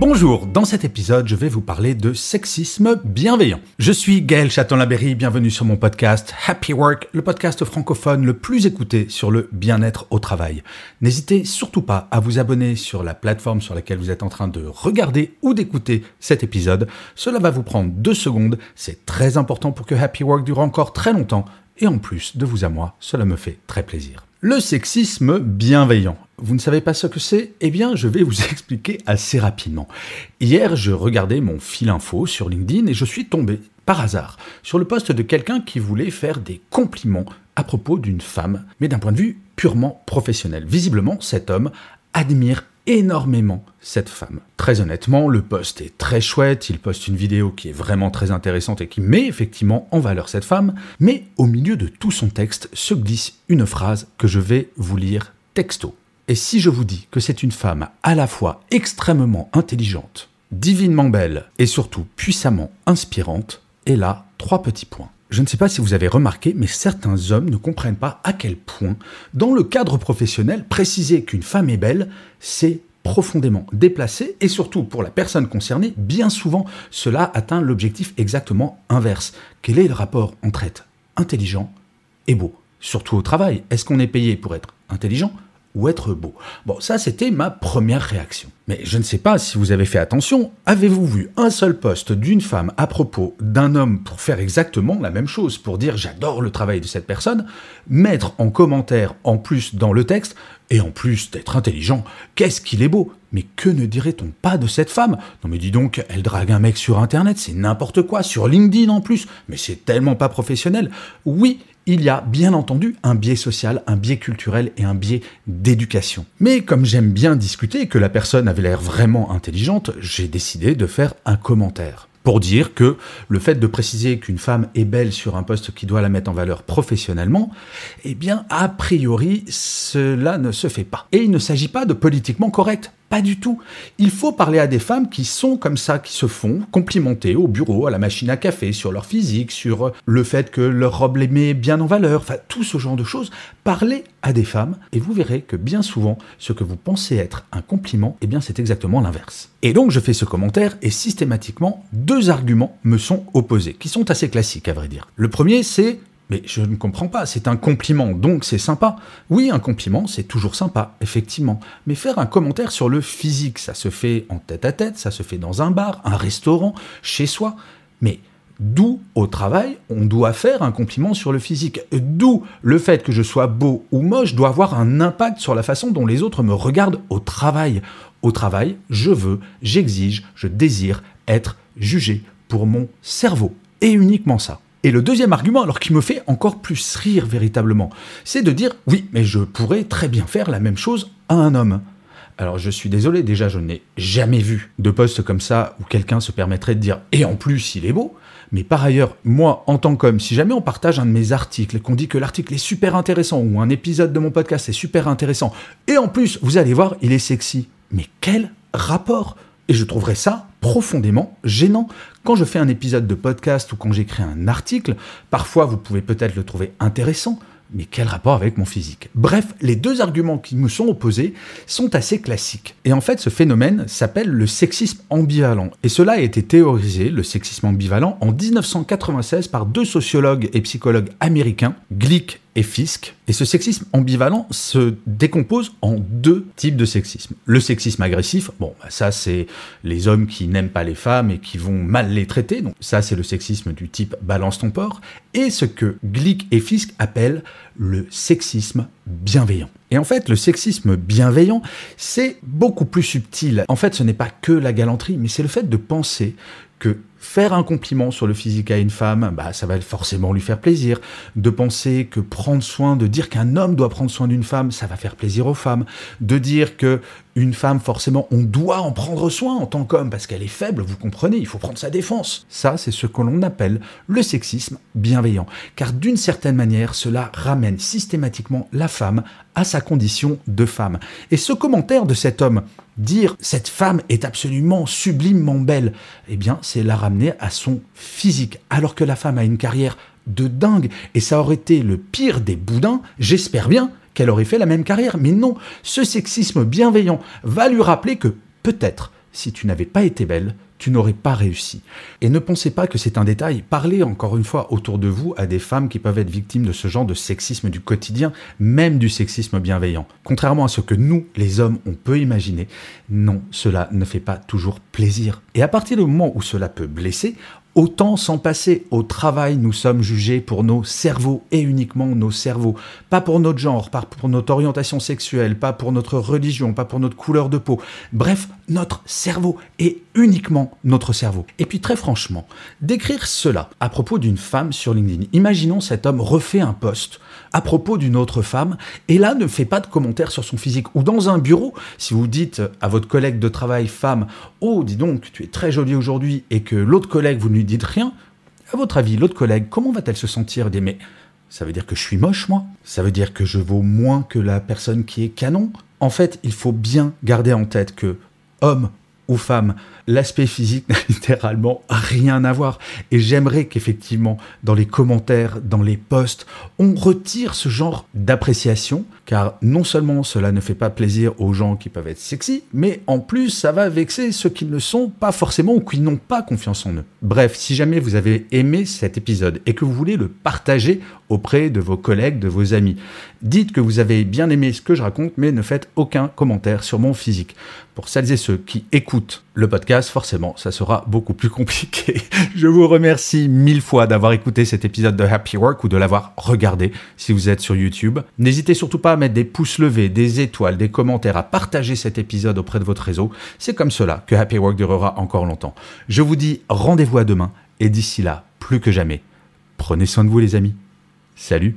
Bonjour, dans cet épisode, je vais vous parler de sexisme bienveillant. Je suis Gaël Châtelain-Berry, bienvenue sur mon podcast Happy Work, le podcast francophone le plus écouté sur le bien-être au travail. N'hésitez surtout pas à vous abonner sur la plateforme sur laquelle vous êtes en train de regarder ou d'écouter cet épisode. Cela va vous prendre deux secondes, c'est très important pour que Happy Work dure encore très longtemps, et en plus de vous à moi, cela me fait très plaisir. Le sexisme bienveillant. Vous ne savez pas ce que c'est Eh bien, je vais vous expliquer assez rapidement. Hier, je regardais mon fil info sur LinkedIn et je suis tombé, par hasard, sur le poste de quelqu'un qui voulait faire des compliments à propos d'une femme, mais d'un point de vue purement professionnel. Visiblement, cet homme admire énormément cette femme. Très honnêtement, le post est très chouette, il poste une vidéo qui est vraiment très intéressante et qui met effectivement en valeur cette femme, mais au milieu de tout son texte se glisse une phrase que je vais vous lire texto. Et si je vous dis que c'est une femme à la fois extrêmement intelligente, divinement belle et surtout puissamment inspirante, et là, trois petits points. Je ne sais pas si vous avez remarqué, mais certains hommes ne comprennent pas à quel point, dans le cadre professionnel, préciser qu'une femme est belle, c'est profondément déplacé et surtout pour la personne concernée, bien souvent, cela atteint l'objectif exactement inverse. Quel est le rapport entre être intelligent et beau? Surtout au travail, est-ce qu'on est payé pour être intelligent? Ou être beau. Bon, ça c'était ma première réaction. Mais je ne sais pas si vous avez fait attention, avez-vous vu un seul poste d'une femme à propos d'un homme pour faire exactement la même chose, pour dire j'adore le travail de cette personne, mettre en commentaire en plus dans le texte, et en plus d'être intelligent, qu'est-ce qu'il est beau mais que ne dirait-on pas de cette femme? Non mais dis donc, elle drague un mec sur internet, c'est n'importe quoi, sur LinkedIn en plus, mais c'est tellement pas professionnel. Oui, il y a bien entendu un biais social, un biais culturel et un biais d'éducation. Mais comme j'aime bien discuter et que la personne avait l'air vraiment intelligente, j'ai décidé de faire un commentaire pour dire que le fait de préciser qu'une femme est belle sur un poste qui doit la mettre en valeur professionnellement, eh bien, a priori, cela ne se fait pas. Et il ne s'agit pas de politiquement correct. Pas du tout. Il faut parler à des femmes qui sont comme ça, qui se font complimenter au bureau, à la machine à café, sur leur physique, sur le fait que leur robe les met bien en valeur, enfin tout ce genre de choses. Parlez à des femmes et vous verrez que bien souvent, ce que vous pensez être un compliment, eh bien c'est exactement l'inverse. Et donc je fais ce commentaire et systématiquement, deux arguments me sont opposés, qui sont assez classiques à vrai dire. Le premier c'est mais je ne comprends pas, c'est un compliment, donc c'est sympa. Oui, un compliment, c'est toujours sympa, effectivement. Mais faire un commentaire sur le physique, ça se fait en tête à tête, ça se fait dans un bar, un restaurant, chez soi. Mais d'où au travail, on doit faire un compliment sur le physique? D'où le fait que je sois beau ou moche doit avoir un impact sur la façon dont les autres me regardent au travail? Au travail, je veux, j'exige, je désire être jugé pour mon cerveau. Et uniquement ça. Et le deuxième argument, alors qui me fait encore plus rire véritablement, c'est de dire oui, mais je pourrais très bien faire la même chose à un homme. Alors je suis désolé, déjà je n'ai jamais vu de poste comme ça où quelqu'un se permettrait de dire et en plus il est beau. Mais par ailleurs, moi en tant qu'homme, si jamais on partage un de mes articles qu'on dit que l'article est super intéressant ou un épisode de mon podcast est super intéressant et en plus vous allez voir il est sexy, mais quel rapport? Et je trouverais ça profondément gênant. Quand je fais un épisode de podcast ou quand j'écris un article, parfois vous pouvez peut-être le trouver intéressant, mais quel rapport avec mon physique? Bref, les deux arguments qui me sont opposés sont assez classiques. Et en fait, ce phénomène s'appelle le sexisme ambivalent. Et cela a été théorisé, le sexisme ambivalent, en 1996 par deux sociologues et psychologues américains, Glick et Fisk. Et ce sexisme ambivalent se décompose en deux types de sexisme. Le sexisme agressif, bon, bah, ça c'est les hommes qui n'aiment pas les femmes et qui vont mal les traiter, donc ça c'est le sexisme du type balance ton porc, et ce que Glick et Fisk appellent le sexisme bienveillant. Et en fait, le sexisme bienveillant, c'est beaucoup plus subtil. En fait, ce n'est pas que la galanterie, mais c'est le fait de penser que faire un compliment sur le physique à une femme, bah, ça va forcément lui faire plaisir. De penser que prendre soin, de dire qu'un homme doit prendre soin d'une femme, ça va faire plaisir aux femmes. De dire que une femme, forcément, on doit en prendre soin en tant qu'homme parce qu'elle est faible, vous comprenez, il faut prendre sa défense. Ça, c'est ce que l'on appelle le sexisme bienveillant. Car d'une certaine manière, cela ramène systématiquement la femme sa condition de femme. Et ce commentaire de cet homme, dire cette femme est absolument sublimement belle, eh bien, c'est la ramener à son physique, alors que la femme a une carrière de dingue, et ça aurait été le pire des boudins, j'espère bien, qu'elle aurait fait la même carrière. Mais non, ce sexisme bienveillant va lui rappeler que peut-être, si tu n'avais pas été belle, tu n'aurais pas réussi. Et ne pensez pas que c'est un détail. Parlez encore une fois autour de vous à des femmes qui peuvent être victimes de ce genre de sexisme du quotidien, même du sexisme bienveillant. Contrairement à ce que nous, les hommes, on peut imaginer, non, cela ne fait pas toujours plaisir. Et à partir du moment où cela peut blesser, Autant s'en passer. Au travail, nous sommes jugés pour nos cerveaux et uniquement nos cerveaux. Pas pour notre genre, pas pour notre orientation sexuelle, pas pour notre religion, pas pour notre couleur de peau. Bref, notre cerveau et uniquement notre cerveau. Et puis très franchement, d'écrire cela à propos d'une femme sur LinkedIn. Imaginons cet homme refait un post à propos d'une autre femme et là ne fait pas de commentaires sur son physique. Ou dans un bureau, si vous dites à votre collègue de travail femme, oh dis donc, tu es très jolie aujourd'hui et que l'autre collègue vous ne dites rien, à votre avis, l'autre collègue, comment va-t-elle se sentir? Mais ça veut dire que je suis moche, moi. Ça veut dire que je vaux moins que la personne qui est canon. En fait, il faut bien garder en tête que homme ou femme, l'aspect physique n'a littéralement rien à voir. Et j'aimerais qu'effectivement, dans les commentaires, dans les posts, on retire ce genre d'appréciation, car non seulement cela ne fait pas plaisir aux gens qui peuvent être sexy, mais en plus ça va vexer ceux qui ne sont pas forcément ou qui n'ont pas confiance en eux. Bref, si jamais vous avez aimé cet épisode et que vous voulez le partager auprès de vos collègues, de vos amis, dites que vous avez bien aimé ce que je raconte, mais ne faites aucun commentaire sur mon physique. Pour celles et ceux qui écoutent le podcast, forcément, ça sera beaucoup plus compliqué. Je vous remercie mille fois d'avoir écouté cet épisode de Happy Work ou de l'avoir regardé si vous êtes sur YouTube. N'hésitez surtout pas à mettre des pouces levés, des étoiles, des commentaires, à partager cet épisode auprès de votre réseau. C'est comme cela que Happy Work durera encore longtemps. Je vous dis rendez-vous à demain et d'ici là, plus que jamais, prenez soin de vous les amis. Salut